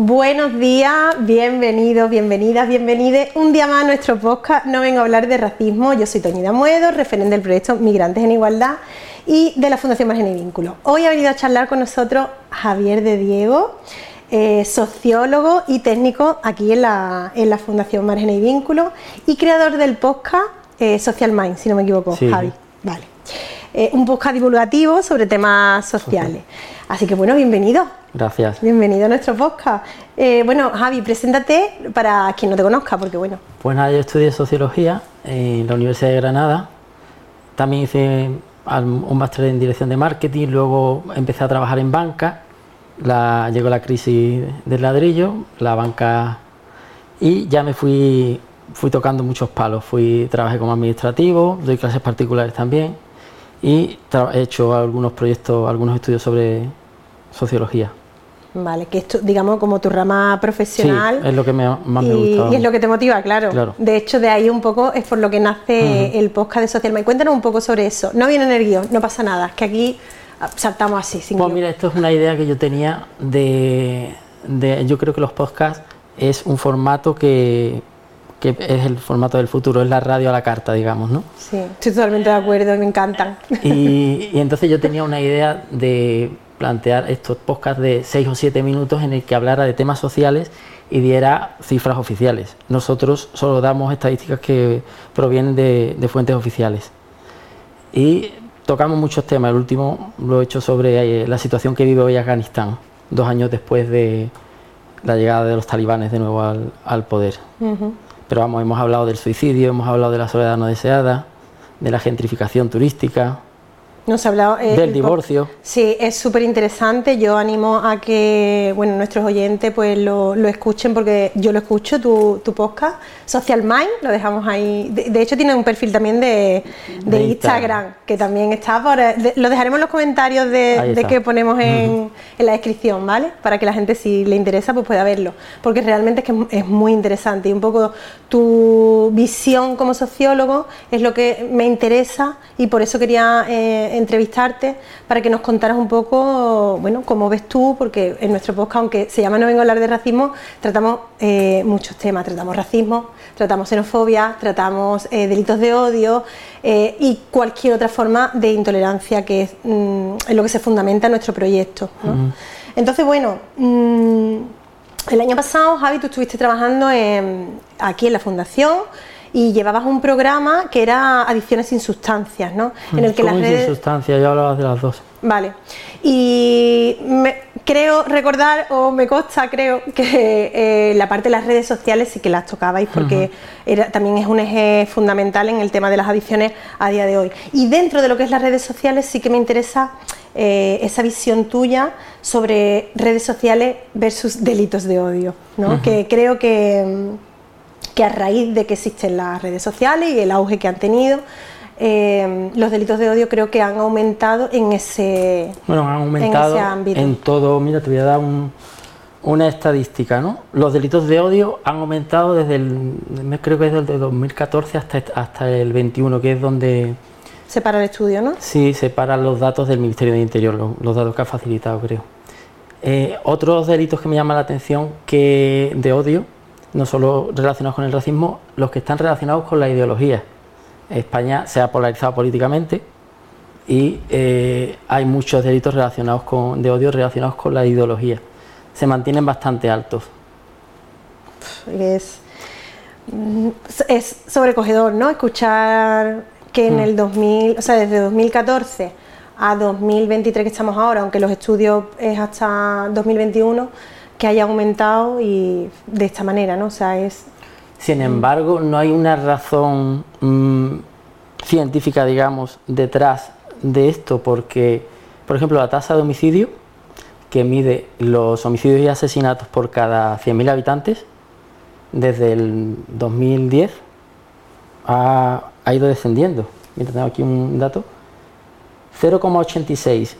Buenos días, bienvenidos, bienvenidas, bienvenides. Un día más a nuestro podcast. No vengo a hablar de racismo. Yo soy Toñida Muedo, referente del proyecto Migrantes en Igualdad y de la Fundación Margen y Vínculo. Hoy ha venido a charlar con nosotros Javier de Diego, eh, sociólogo y técnico aquí en la, Fundación Margen y Vínculo y creador del podcast eh, Social Mind, si no me equivoco, Javi. Vale. Eh, un podcast divulgativo sobre temas sociales. Así que bueno, bienvenido. Gracias. Bienvenido a nuestro podcast. Eh, bueno, Javi, preséntate para quien no te conozca, porque bueno. Pues nada, yo estudié sociología en la Universidad de Granada. También hice un máster en dirección de marketing, luego empecé a trabajar en banca. La, llegó la crisis del ladrillo, la banca y ya me fui fui tocando muchos palos. Fui trabajé como administrativo, doy clases particulares también y he hecho algunos proyectos, algunos estudios sobre sociología. Vale, que esto, digamos, como tu rama profesional. Sí, es lo que más me gusta. Y es lo que te motiva, claro. De hecho, de ahí un poco es por lo que nace el podcast de Social Cuéntanos un poco sobre eso. No viene en el guion, no pasa nada, es que aquí saltamos así, sin Pues mira, esto es una idea que yo tenía de, de. Yo creo que los podcasts es un formato que que es el formato del futuro, es la radio a la carta, digamos, ¿no? Sí, estoy totalmente de acuerdo, me encantan. Y, entonces yo tenía una idea de plantear estos podcasts de 6 o 7 minutos en el que hablara de temas sociales y diera cifras oficiales. Nosotros solo damos estadísticas que provienen de, fuentes oficiales. Y tocamos muchos temas. El último lo he hecho sobre eh, la situación que vive hoy Afganistán, dos años después de la llegada de los talibanes de nuevo al, poder. Pero vamos, hemos hablado del suicidio, hemos hablado de la soledad no deseada, de la gentrificación turística, nos ha hablado, eh, del divorcio. Sí, es súper interesante. Yo animo a que bueno, nuestros oyentes pues lo, escuchen porque yo lo escucho, tu, tu, podcast, Social Mind, lo dejamos ahí. De, hecho, tiene un perfil también de, Instagram, que también está por. lo dejaremos en los comentarios de, que ponemos en, la descripción, ¿vale? Para que la gente, si le interesa, pues pueda verlo. Porque realmente es que es muy interesante y un poco tu visión como sociólogo es lo que me interesa y por eso quería. Eh, entrevistarte para que nos contaras un poco, bueno, cómo ves tú, porque en nuestro podcast, aunque se llama No vengo a hablar de racismo, tratamos eh, muchos temas, tratamos racismo, tratamos xenofobia, tratamos eh, delitos de odio eh, y cualquier otra forma de intolerancia que es mm, en lo que se fundamenta nuestro proyecto. Entonces, bueno, mm, el año pasado, Javi, tú estuviste trabajando aquí en la Fundación y llevabas un programa que era Adicciones sin sustancias, ¿no? En el que las redes... sin sustancias, yo hablaba de las dos. Vale. Y creo recordar, o me consta, creo, que eh, la parte de las redes sociales sí que las tocabais, porque era, también es un eje fundamental en el tema de las adicciones a día de hoy. Y dentro de lo que es las redes sociales sí que me interesa eh, esa visión tuya sobre redes sociales versus delitos de odio, ¿no? Que creo que que a raíz de que existen las redes sociales y el auge que han tenido, eh, los delitos de odio creo que han aumentado en ese, bueno, han aumentado en, ámbito. en todo. Mira, te voy a dar una estadística, ¿no? Los delitos de odio han aumentado desde el, creo que desde el 2014 hasta, hasta el 21, que es donde... Se para el estudio, ¿no? Sí, se paran los datos del Ministerio de Interior, los, datos que ha facilitado, creo. Eh, otros delitos que me llaman la atención que de odio no solo relacionados con el racismo, los que están relacionados con la ideología. España se ha polarizado políticamente y eh, hay muchos delitos relacionados con, de odio relacionados con la ideología. Se mantienen bastante altos. Es, es sobrecogedor, ¿no? Escuchar que en mm. el 2000, o sea, desde 2014 a 2023 que estamos ahora, aunque los estudios es hasta 2021, que haya aumentado y de esta manera, ¿no? O sea, es... Sin embargo, no hay una razón mm, científica, digamos, detrás de esto, porque, por ejemplo, la tasa de homicidio, que mide los homicidios y asesinatos por cada 100.000 habitantes, desde el 2010 ha, ha ido descendiendo. Mira, tengo aquí un dato. 0,86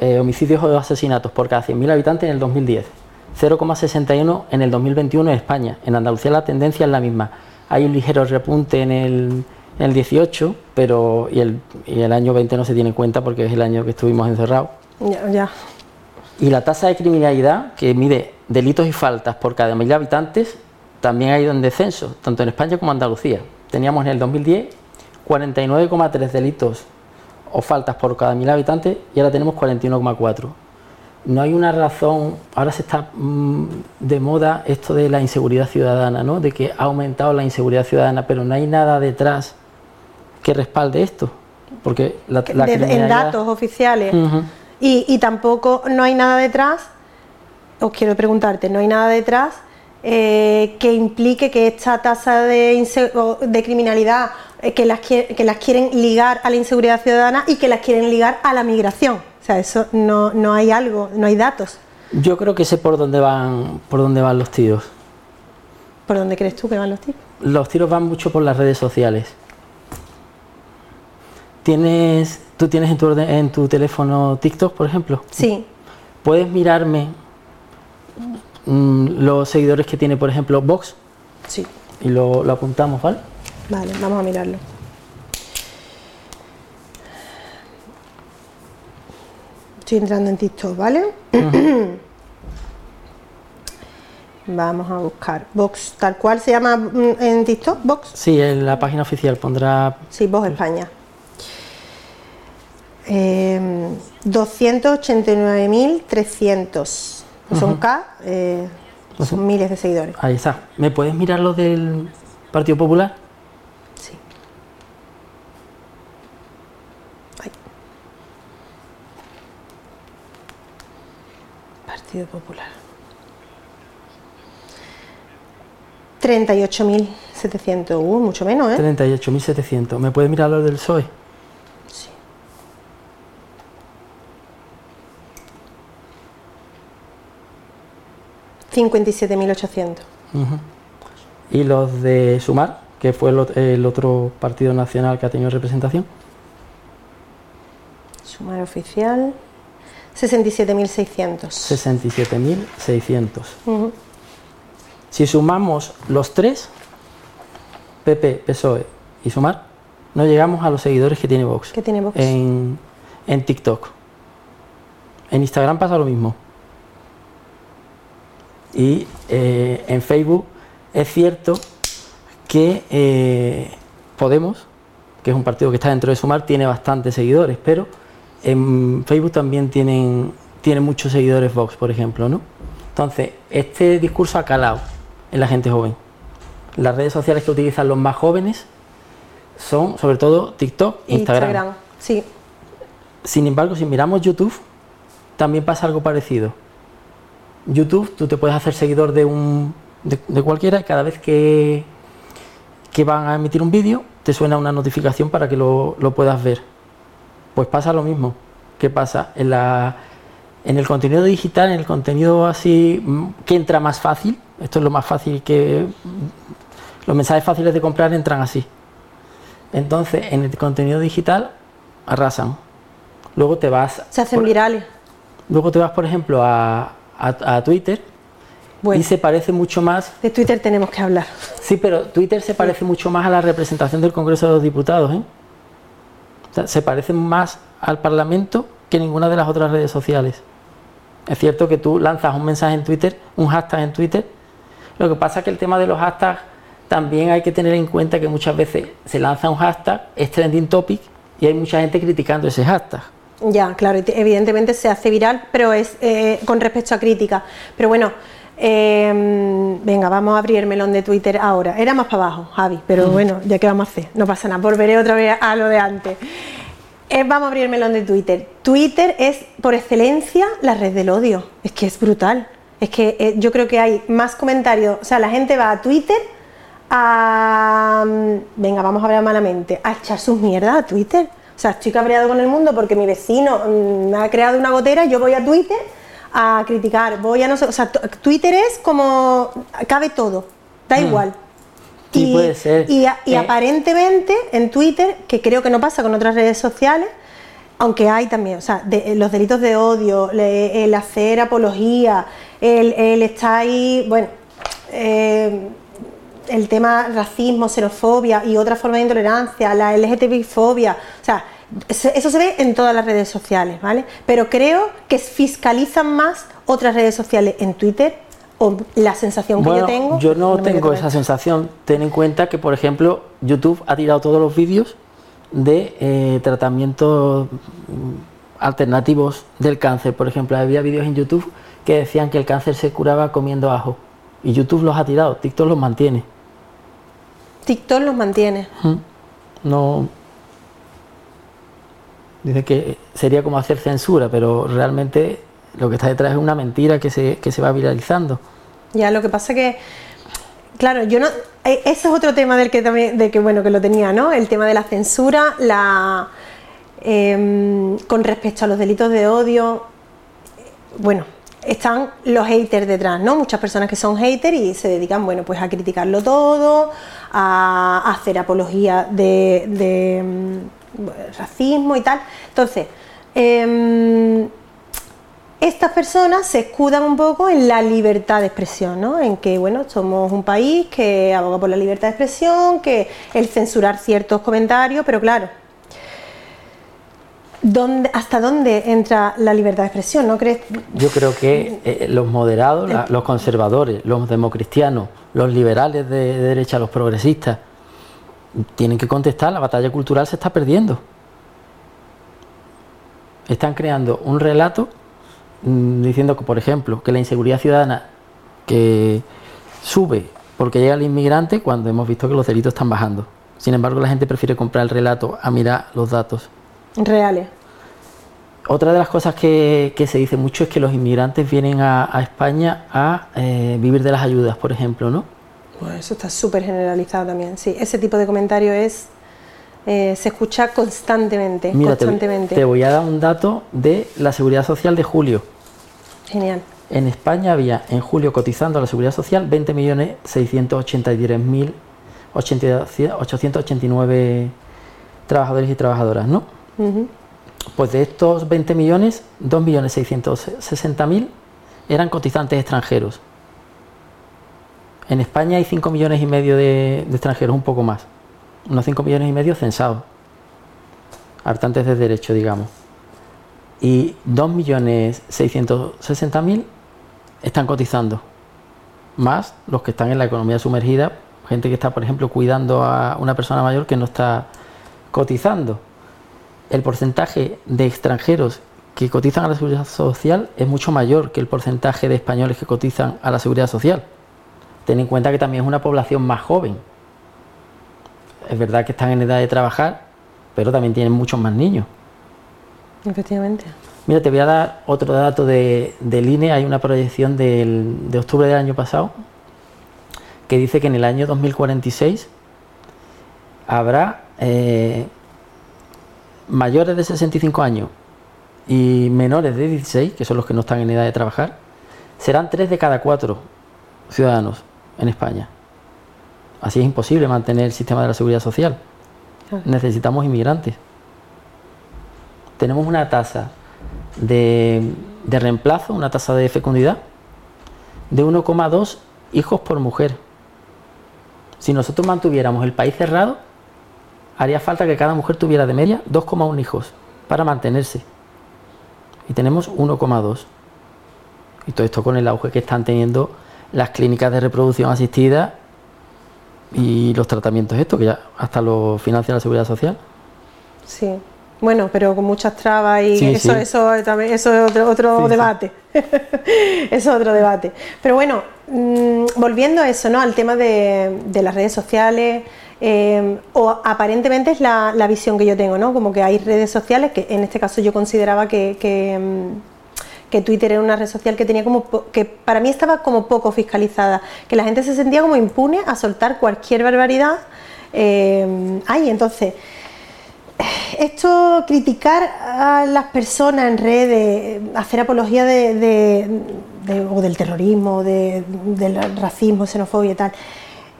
eh, homicidios o asesinatos por cada 100.000 habitantes en el 2010. 0,61 en el 2021 en España. En Andalucía la tendencia es la misma. Hay un ligero repunte en el, en el 18, pero y el, y el, año 20 no se tiene en cuenta porque es el año que estuvimos encerrados. Ya, ya. Y la tasa de criminalidad, que mide delitos y faltas por cada mil habitantes, también ha ido en descenso, tanto en España como en Andalucía. Teníamos en el 2010 49,3 delitos o faltas por cada mil habitantes y ahora tenemos 41,4. No hay una razón, ahora se está mmm, de moda esto de la inseguridad ciudadana, ¿no? de que ha aumentado la inseguridad ciudadana, pero no hay nada detrás que respalde esto. Porque la, la de, en datos oficiales. Uh -huh. y, y tampoco no hay nada detrás, os quiero preguntarte, no hay nada detrás eh, que implique que esta tasa de, de criminalidad eh, que, las, que las quieren ligar a la inseguridad ciudadana y que las quieren ligar a la migración. Sea, eso no, no hay algo, no hay datos. Yo creo que sé por dónde van, por dónde van los tiros. ¿Por dónde crees tú que van los tiros? Los tiros van mucho por las redes sociales. ¿Tienes, ¿Tú tienes en tu, en tu teléfono TikTok, por ejemplo? Sí. ¿Puedes mirarme mmm, los seguidores que tiene, por ejemplo, Vox? Sí. Y lo, lo apuntamos, ¿vale? Vale, vamos a mirarlo. Estoy entrando en TikTok, ¿vale? Uh -huh. Vamos a buscar Vox, tal cual se llama en TikTok, Vox. Sí, en la página oficial pondrá. Sí, Vox España. Eh, 289.300. Uh -huh. Son K, eh, uh -huh. son miles de seguidores. Ahí está. ¿Me puedes mirar lo del Partido Popular? Partido Popular. 38.700, uh, mucho menos, ¿eh? 38.700. ¿Me puedes mirar lo del PSOE? Sí. $57.800. Uh -huh. ¿Y los de Sumar, que fue el, el, otro partido nacional que ha tenido representación? Sumar oficial. 67.600. 67.600. Uh -huh. Si sumamos los tres, PP, PSOE y Sumar, no llegamos a los seguidores que tiene Vox. ¿Qué tiene Vox? En, en TikTok. En Instagram pasa lo mismo. Y eh, en Facebook es cierto que eh, Podemos, que es un partido que está dentro de Sumar, tiene bastantes seguidores, pero en Facebook también tienen, tienen muchos seguidores Vox, por ejemplo, ¿no? Entonces, este discurso ha calado en la gente joven. Las redes sociales que utilizan los más jóvenes son sobre todo TikTok e Instagram. Instagram. Sí. Sin embargo, si miramos YouTube, también pasa algo parecido. YouTube, tú te puedes hacer seguidor de un de, de cualquiera y cada vez que, que van a emitir un vídeo te suena una notificación para que lo, lo puedas ver. Pues pasa lo mismo. ¿Qué pasa? En, la, en el contenido digital, en el contenido así que entra más fácil, esto es lo más fácil que los mensajes fáciles de comprar entran así. Entonces, en el contenido digital arrasan. Luego te vas. Se hacen por, virales. Luego te vas, por ejemplo, a, a, a Twitter bueno, y se parece mucho más. De Twitter tenemos que hablar. Sí, pero Twitter se parece sí. mucho más a la representación del Congreso de los Diputados. ¿eh? Se parece más al Parlamento que ninguna de las otras redes sociales. Es cierto que tú lanzas un mensaje en Twitter, un hashtag en Twitter. Lo que pasa es que el tema de los hashtags también hay que tener en cuenta que muchas veces se lanza un hashtag, es trending topic y hay mucha gente criticando ese hashtag. Ya, claro, evidentemente se hace viral, pero es eh, con respecto a crítica. Pero bueno, eh, venga, vamos a abrir el melón de Twitter ahora. Era más para abajo, Javi, pero mm. bueno, ya que vamos a hacer, no pasa nada, volveré otra vez a lo de antes. Eh, vamos a abrir el melón de Twitter. Twitter es por excelencia la red del odio. Es que es brutal. Es que eh, yo creo que hay más comentarios. O sea, la gente va a Twitter a. mm, Venga, vamos a hablar malamente. A echar sus mierdas a Twitter. O sea, estoy cabreado con el mundo porque mi vecino mm, me ha creado una gotera yo voy a Twitter a criticar. Voy a no sé. O sea, Twitter es como. cabe todo. Da igual. Sí, puede ser. Y, a- y Eh, aparentemente en Twitter, que creo que no pasa con otras redes sociales, aunque hay también, o sea, de- los delitos de odio, le- el hacer apología, el, el estar ahí, bueno, eh, el tema racismo, xenofobia y otra forma de intolerancia, la LGTBI-fobia, o sea, eso se ve en todas las redes sociales, ¿vale? Pero creo que fiscalizan más otras redes sociales en Twitter, o la sensación que yo tengo. yo no tengo esa sensación. Ten en cuenta que, por ejemplo, YouTube ha tirado todos los vídeos de eh, tratamientos mm, alternativos del cáncer. Por ejemplo, había vídeos en YouTube que decían que el cáncer se curaba comiendo ajo. Y YouTube los ha tirado, TikTok los mantiene. TikTok los mantiene. No. Dice que sería como hacer censura, pero realmente lo que está detrás es una mentira que se, que se va viralizando. Ya, lo que pasa que, claro, yo no, eh, ese es otro tema del que también, de que bueno, que lo tenía, ¿no? El tema de la censura, la, em, con respecto a los delitos de odio, bueno, están los haters detrás, ¿no? Muchas personas que son haters y se dedican, bueno, pues a criticarlo todo, a hacer apología de, de, racismo y tal. Entonces, em, estas personas se escudan un poco en la libertad de expresión, ¿no? En que, bueno, somos un país que aboga por la libertad de expresión, que el censurar ciertos comentarios, pero claro, ¿dónde, ¿hasta dónde entra la libertad de expresión? ¿No crees? Yo creo que eh, los moderados, la- los conservadores, los democristianos, los liberales de, de derecha, los progresistas, tienen que contestar, la batalla cultural se está perdiendo. Están creando un relato mm, diciendo que, por ejemplo, que la inseguridad ciudadana que sube porque llega el inmigrante cuando hemos visto que los delitos están bajando. Sin embargo, la gente prefiere comprar el relato a mirar los datos. Reales. Otra de las cosas que, que se dice mucho es que los inmigrantes vienen a, a España a eh, vivir de las ayudas, por ejemplo, ¿no? Bueno, eso está súper generalizado también, sí. Ese tipo de comentario es... eh, se escucha constantemente, Mira, constantemente. te voy a dar un dato de la seguridad social de julio. Genial. En España había en julio cotizando a la seguridad social 20.683.889 trabajadores y trabajadoras, ¿no? Ujú. Pues de estos 20 millones, 2.660.000 eran cotizantes extranjeros. En España hay 5 millones y medio de, extranjeros, un poco más. Unos 5 millones y medio censados. Hartantes de derecho, digamos. Y 2.660.000 están cotizando. Más los que están en la economía sumergida, gente que está, por ejemplo, cuidando a una persona mayor que no está cotizando el porcentaje de extranjeros que cotizan a la seguridad social es mucho mayor que el porcentaje de españoles que cotizan a la seguridad social. Ten en cuenta que también es una población más joven. Es verdad que están en edad de trabajar, pero también tienen muchos más niños. Efectivamente. Mira, te voy a dar otro dato de, del INE. Hay una proyección del- de octubre del año pasado que dice que en el año 2046 habrá eh, mayores de 65 años y menores de 16, que son los que no están en edad de trabajar, serán 3 de cada 4 ciudadanos en España. Así es imposible mantener el sistema de la seguridad social. Necesitamos inmigrantes. Tenemos una tasa de, de reemplazo, una tasa de fecundidad de 1,2 hijos por mujer. Si nosotros mantuviéramos el país cerrado, haría falta que cada mujer tuviera de media 2,1 hijos para mantenerse. Y tenemos 1,2. Y todo esto con el auge que están teniendo las clínicas de reproducción asistida y los tratamientos estos, que ya hasta lo financia la Seguridad Social. Sí. Bueno, pero con muchas trabas y Sí, eso, sí. eso es también, eso es otro, otro Sí, debate. eso es otro debate. Pero bueno, mm, volviendo a eso, ¿no? Al tema de, de las redes sociales Eh, o aparentemente es la, visión que yo tengo, ¿no? Como que hay redes sociales, que en este caso yo consideraba que, que, mm, Twitter era una red social que tenía como que para mí estaba como poco fiscalizada, que la gente se sentía como impune a soltar cualquier barbaridad. Eh, ay, entonces esto, criticar a las personas en redes, hacer apología de, o del terrorismo, del racismo, xenofobia y tal,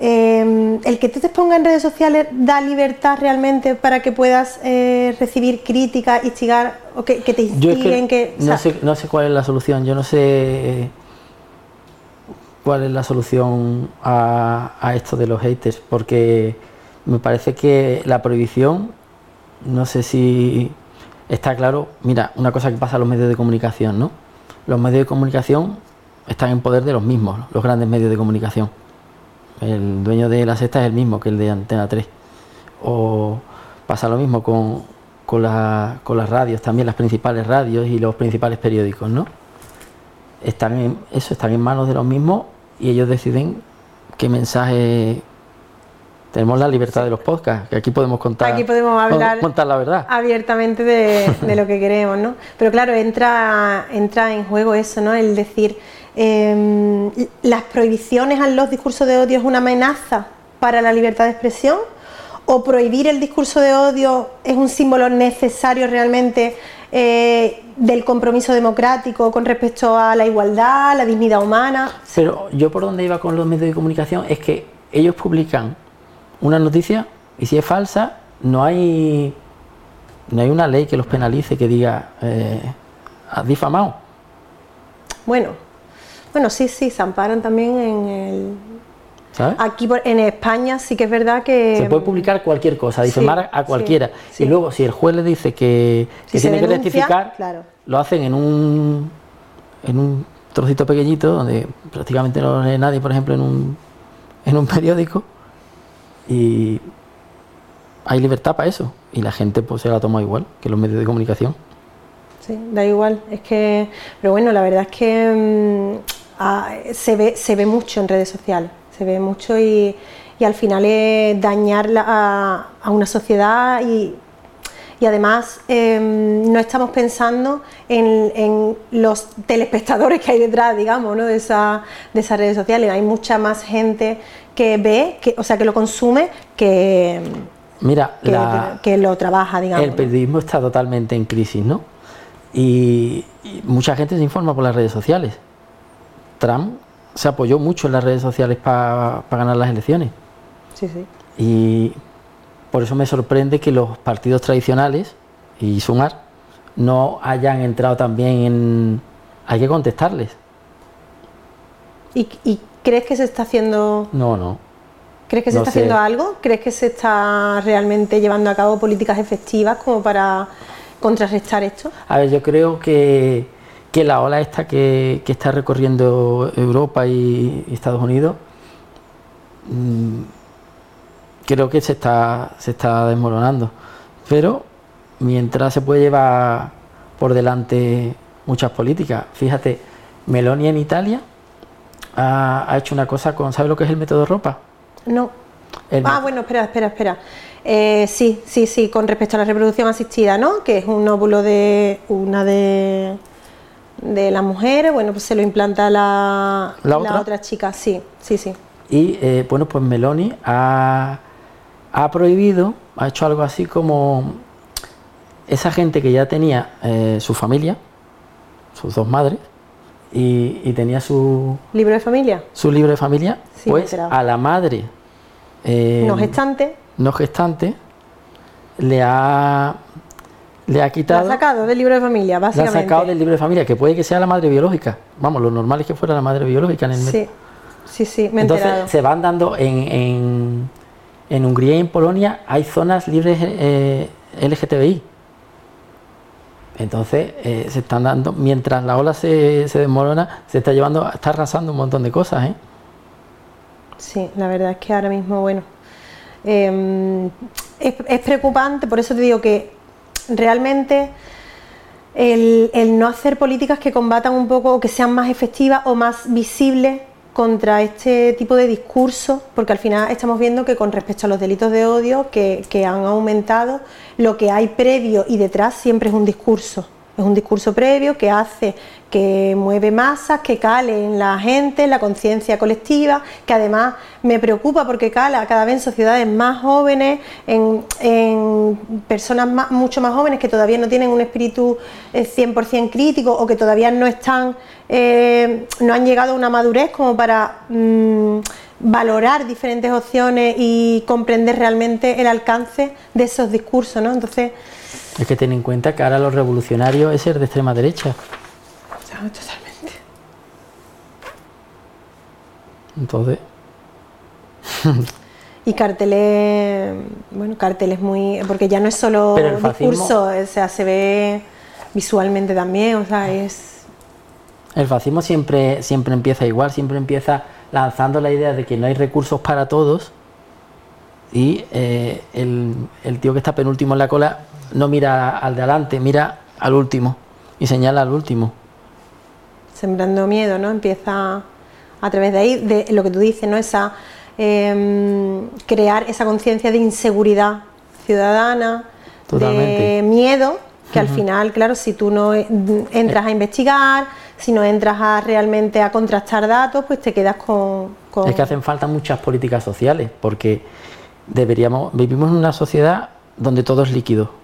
eh, el que tú te expongas en redes sociales da libertad realmente para que puedas eh, recibir críticas, instigar o que, te instiguen. que, no, sé, no sé cuál es la solución, yo no sé cuál es la solución a, a esto de los haters, porque me parece que la prohibición no sé si está claro. Mira, una cosa que pasa a los medios de comunicación, ¿no? Los medios de comunicación están en poder de los mismos, los grandes medios de comunicación. El dueño de la sexta es el mismo que el de Antena 3. O pasa lo mismo con, con, las radios, también las principales radios y los principales periódicos, ¿no? Están en, eso están en manos de los mismos y ellos deciden qué mensaje tenemos la libertad de los podcasts, que aquí podemos contar, aquí podemos hablar contar la verdad. abiertamente de, lo que queremos, ¿no? Pero claro, entra, entra en juego eso, ¿no? El decir, em, las prohibiciones a los discursos de odio es una amenaza para la libertad de expresión, o prohibir el discurso de odio es un símbolo necesario realmente eh, del compromiso democrático con respecto a la igualdad, la dignidad humana. Pero yo por donde iba con los medios de comunicación es que ellos publican una noticia y si es falsa, no hay, no hay una ley que los penalice que diga, eh, has difamado. Bueno, bueno, sí, sí, se amparan también en el... ¿Sabes? Aquí en España sí que es verdad que... Se puede publicar cualquier cosa, difamar a cualquiera. y luego, si el juez le dice que, tiene que rectificar, lo hacen en un, en un trocito pequeñito donde prácticamente no lo lee nadie, por ejemplo, en un, en un periódico y hay libertad para eso. Y la gente pues se la toma igual que los medios de comunicación. Sí, da igual. Es que, pero bueno, la verdad es que mm, ah, se, ve, se ve mucho en redes sociales. Se ve mucho y, al final es dañar a, una sociedad y, además em, no estamos pensando en, los telespectadores que hay detrás, digamos, ¿no? de, esa, de esas redes sociales. Hay mucha más gente que ve, que, o sea, que lo consume, que, Mira, que, lo trabaja, digamos. El periodismo está totalmente en crisis, ¿no? Y, mucha gente se informa por las redes sociales. Trump se apoyó mucho en las redes sociales para ganar las elecciones. Sí, sí. Y por eso me sorprende que los partidos tradicionales y Sumar no hayan entrado también en... Hay que contestarles. ¿Y, y ¿Crees que se está haciendo.? No, no. ¿Crees que se está haciendo algo? ¿Crees que se está realmente llevando a cabo políticas efectivas como para contrarrestar esto? A ver, yo creo que, la ola esta que, está recorriendo Europa y, Estados Unidos, mm, creo que se está, se está desmoronando. Pero mientras se puede llevar por delante muchas políticas, fíjate, Meloni en Italia ha, hecho una cosa con, ¿sabe lo que es el método ropa? No. ah, bueno, espera, espera, espera. Eh, sí, sí, sí, con respecto a la reproducción asistida, ¿no? Que es un óvulo de una de, de las mujeres, bueno, pues se lo implanta la, ¿La, otra? chica, sí, sí, sí. Y eh, bueno, pues Meloni ha, ha, prohibido, ha hecho algo así como esa gente que ya tenía eh, su familia, sus dos madres, y, tenía su... ¿Libro de familia? Su libro de familia, pues a la madre... Eh, no gestante. No gestante, le ha... Le ha quitado... La ha sacado del libro de familia, básicamente. La ha sacado del libro de familia, que puede que sea la madre biológica. Vamos, lo normal es que fuera la madre biológica en el Sí, sí, sí, me Entonces se van dando en, en, en, Hungría y en Polonia hay zonas libres eh, LGTBI. Entonces eh, se están dando, mientras la ola se, se, desmorona, se está llevando, está arrasando un montón de cosas. ¿eh? Sí, la verdad es que ahora mismo, bueno, em, es, preocupante, por eso te digo que realmente el, no hacer políticas que combatan un poco o que sean más efectivas o más visibles contra este tipo de discurso, porque al final estamos viendo que con respecto a los delitos de odio que, que han aumentado, lo que hay previo y detrás siempre es un discurso. Es un discurso previo que hace, que mueve masas, que cale en la gente, en la conciencia colectiva, que además me preocupa porque cala cada vez en sociedades más jóvenes, en, personas mucho más jóvenes que todavía no tienen un espíritu 100% eh, crítico o que todavía no están, eh, no han llegado a una madurez como para mm, valorar diferentes opciones y comprender realmente el alcance de esos discursos, ¿no? Entonces hay que tener en cuenta que ahora los revolucionarios es ser de extrema derecha. totalmente. Entonces. y carteles, bueno, carteles muy. Porque ya no es solo el discurso, o sea, se ve visualmente también, o sea, es. El fascismo siempre, siempre empieza igual, siempre empieza lanzando la idea de que no hay recursos para todos y eh, el, el tío que está penúltimo en la cola no mira al de adelante, mira al último y señala al último. Sembrando miedo, ¿no? Empieza a través de ahí, de lo que tú dices, ¿no? Esa, em, crear esa conciencia de inseguridad ciudadana, de miedo, que al final, claro, si tú no entras a investigar, si no entras a realmente a contrastar datos, pues te quedas con, con... Es que hacen falta muchas políticas sociales, porque deberíamos, vivimos en una sociedad donde todo es líquido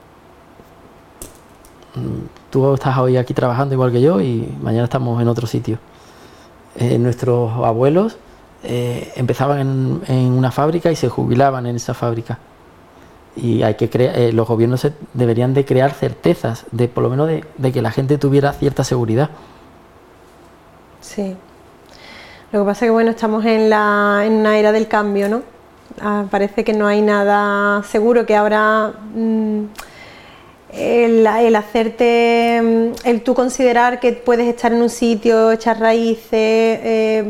tú estás hoy aquí trabajando igual que yo y mañana estamos en otro sitio. Eh, nuestros abuelos eh, empezaban en, una fábrica y se jubilaban en esa fábrica. Y hay que eh, los gobiernos deberían de crear certezas, de por lo menos de, que la gente tuviera cierta seguridad. Sí. Lo que pasa es que bueno, estamos en, la, en una era del cambio, ¿no? Ah, parece que no hay nada seguro, que ahora mm, el, hacerte, mm, el tú considerar que puedes estar en un sitio, echar raíces, eh,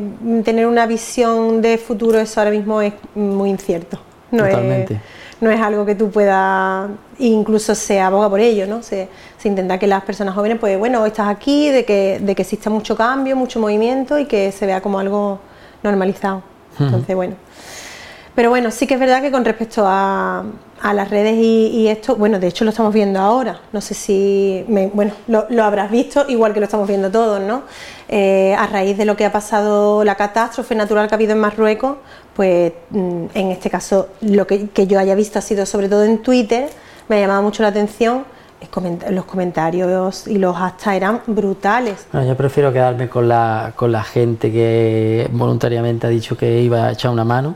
tener una visión de futuro, eso ahora mismo es muy incierto. No Totalmente. Es, no es algo que tú puedas, incluso se aboga por ello, ¿no? Se, intenta que las personas jóvenes, pues bueno, estás aquí, de que, de que exista mucho cambio, mucho movimiento y que se vea como algo normalizado. Entonces, bueno. Pero bueno, sí que es verdad que con respecto a, a las redes y, esto, bueno, de hecho lo estamos viendo ahora, no sé si, bueno, lo, habrás visto, igual que lo estamos viendo todos, ¿no? Eh, a raíz de lo que ha pasado, la catástrofe natural que ha habido en Marruecos, pues mm, en este caso lo que, yo haya visto ha sido sobre todo en Twitter, me ha llamado mucho la atención, los comentarios y los hashtags eran brutales. yo prefiero quedarme con la, con la gente que voluntariamente ha dicho que iba a echar una mano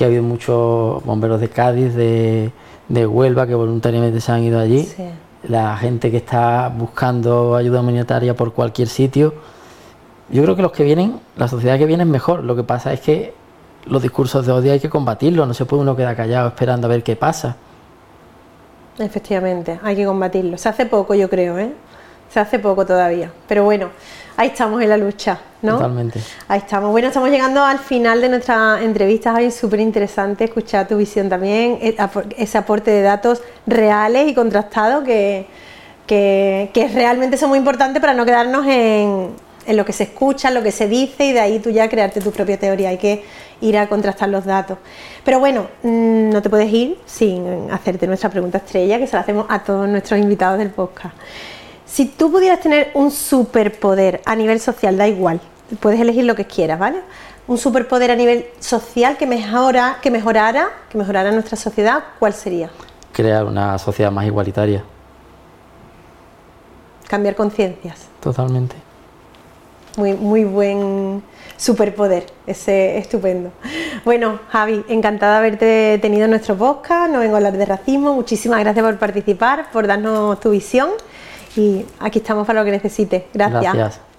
que ha habido muchos bomberos de Cádiz, de, Huelva, que voluntariamente se han ido allí. La gente que está buscando ayuda humanitaria por cualquier sitio. Yo creo que los que vienen, la sociedad que viene es mejor. Lo que pasa es que los discursos de odio hay que combatirlos. No se puede uno quedar callado esperando a ver qué pasa. Efectivamente, hay que combatirlo. Se hace poco, yo creo, ¿eh? Se hace poco todavía. Pero bueno, ahí estamos en la lucha, ¿no? Totalmente. Ahí estamos. Bueno, estamos llegando al final de nuestra entrevista, Javi, súper interesante escuchar tu visión también, eh, ese aporte de datos reales y contrastados que, que, realmente son muy importantes para no quedarnos en, en lo que se escucha, en lo que se dice y de ahí tú ya crearte tu propia teoría. Hay que ir a contrastar los datos. Pero bueno, mm, no te puedes ir sin hacerte nuestra pregunta estrella, que se la hacemos a todos nuestros invitados del podcast. Si tú pudieras tener un superpoder a nivel social, da igual, puedes elegir lo que quieras, ¿vale? Un superpoder a nivel social que mejora, que mejorara, que mejorara nuestra sociedad, ¿cuál sería? Crear una sociedad más igualitaria. Cambiar conciencias. Totalmente. Muy, muy buen superpoder, ese estupendo. Bueno, Javi, encantada de haberte tenido en nuestro podcast, no vengo a hablar de racismo, muchísimas gracias por participar, por darnos tu visión y aquí estamos para lo que necesite. Gracias. Gracias.